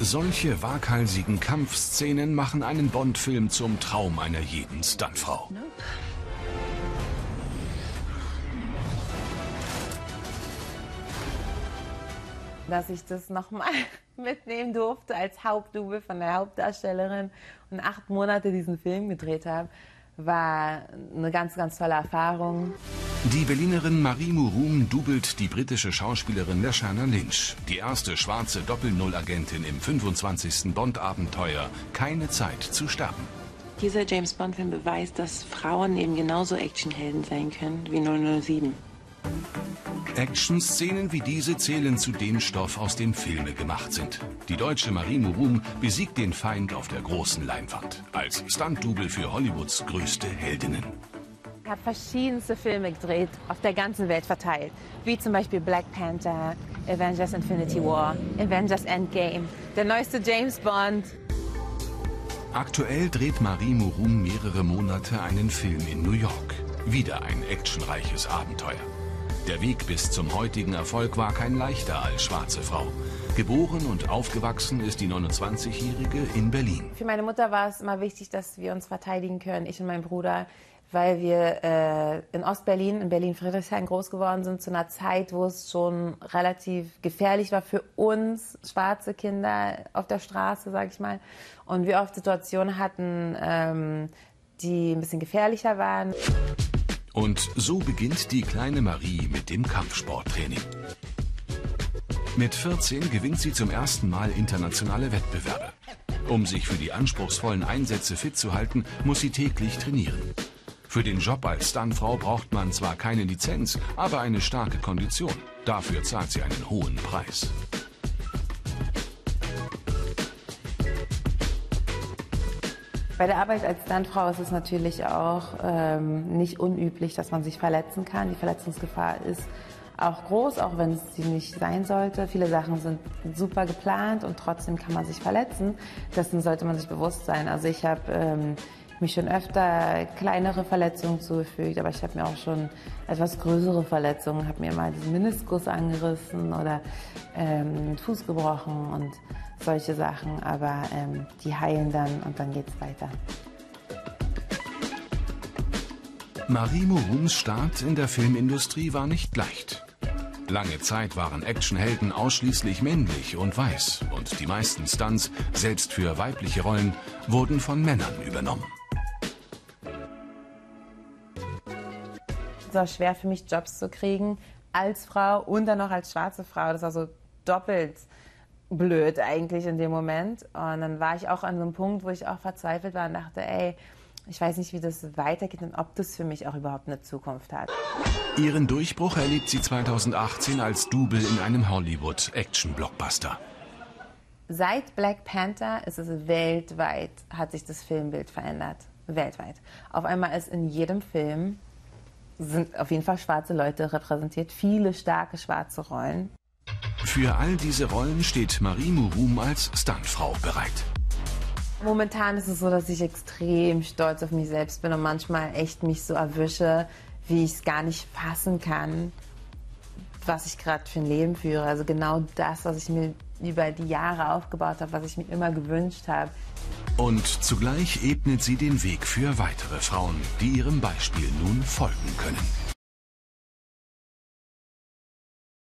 Solche waghalsigen Kampfszenen machen einen Bond-Film zum Traum einer jeden Stuntfrau. Dass ich das nochmal mitnehmen durfte als Hauptdouble von der Hauptdarstellerin und acht Monate diesen Film gedreht habe, war eine ganz, ganz tolle Erfahrung. Die Berlinerin Marie Murum dubelt die britische Schauspielerin Lashana Lynch, die erste schwarze Doppel-Null-Agentin im 25. Bond-Abenteuer Keine Zeit zu sterben. Dieser James Bond-Film beweist, dass Frauen eben genauso Actionhelden sein können wie 007. Action-Szenen wie diese zählen zu dem Stoff, aus dem Filme gemacht sind. Die deutsche Marie Murum besiegt den Feind auf der großen Leinwand. Als Stunt-Double für Hollywoods größte Heldinnen. Ich habe verschiedenste Filme gedreht, auf der ganzen Welt verteilt. Wie zum Beispiel Black Panther, Avengers Infinity War, Avengers Endgame, der neueste James Bond. Aktuell dreht Marie Murum mehrere Monate einen Film in New York. Wieder ein actionreiches Abenteuer. Der Weg bis zum heutigen Erfolg war kein leichter als schwarze Frau. Geboren und aufgewachsen ist die 29-Jährige in Berlin. Für meine Mutter war es immer wichtig, dass wir uns verteidigen können, ich und mein Bruder, weil wir äh, in Ostberlin, in Berlin-Friedrichshain groß geworden sind, zu einer Zeit, wo es schon relativ gefährlich war für uns, schwarze Kinder auf der Straße, sag ich mal. Und wir oft Situationen hatten, ähm, die ein bisschen gefährlicher waren. Und so beginnt die kleine Marie mit dem Kampfsporttraining. Mit 14 gewinnt sie zum ersten Mal internationale Wettbewerbe. Um sich für die anspruchsvollen Einsätze fit zu halten, muss sie täglich trainieren. Für den Job als Stuntfrau braucht man zwar keine Lizenz, aber eine starke Kondition. Dafür zahlt sie einen hohen Preis. Bei der Arbeit als Stuntfrau ist es natürlich auch ähm, nicht unüblich, dass man sich verletzen kann. Die Verletzungsgefahr ist auch groß, auch wenn es sie nicht sein sollte. Viele Sachen sind super geplant und trotzdem kann man sich verletzen. Dessen sollte man sich bewusst sein. Also ich habe ähm, mich schon öfter kleinere Verletzungen zugefügt, aber ich habe mir auch schon etwas größere Verletzungen, habe mir mal diesen Meniskus angerissen oder ähm, Fuß gebrochen und solche Sachen, aber ähm, die heilen dann und dann geht's weiter. Marie Murums Start in der Filmindustrie war nicht leicht. Lange Zeit waren Actionhelden ausschließlich männlich und weiß und die meisten Stunts, selbst für weibliche Rollen, wurden von Männern übernommen. Es war schwer für mich, Jobs zu kriegen als Frau und dann noch als schwarze Frau. Das war so doppelt blöd eigentlich in dem Moment. Und dann war ich auch an so einem Punkt, wo ich auch verzweifelt war und dachte, ey, ich weiß nicht, wie das weitergeht und ob das für mich auch überhaupt eine Zukunft hat. Ihren Durchbruch erlebt sie 2018 als Double in einem Hollywood-Action-Blockbuster. Seit Black Panther ist es weltweit, hat sich das Filmbild verändert. Weltweit. Auf einmal ist in jedem Film sind auf jeden Fall schwarze Leute repräsentiert, viele starke schwarze Rollen. Für all diese Rollen steht Marie Murum als Stuntfrau bereit. Momentan ist es so, dass ich extrem stolz auf mich selbst bin und manchmal echt mich so erwische, wie ich es gar nicht fassen kann, was ich gerade für ein Leben führe. Also genau das, was ich mir über die Jahre aufgebaut habe, was ich mir immer gewünscht habe. Und zugleich ebnet sie den Weg für weitere Frauen, die ihrem Beispiel nun folgen können.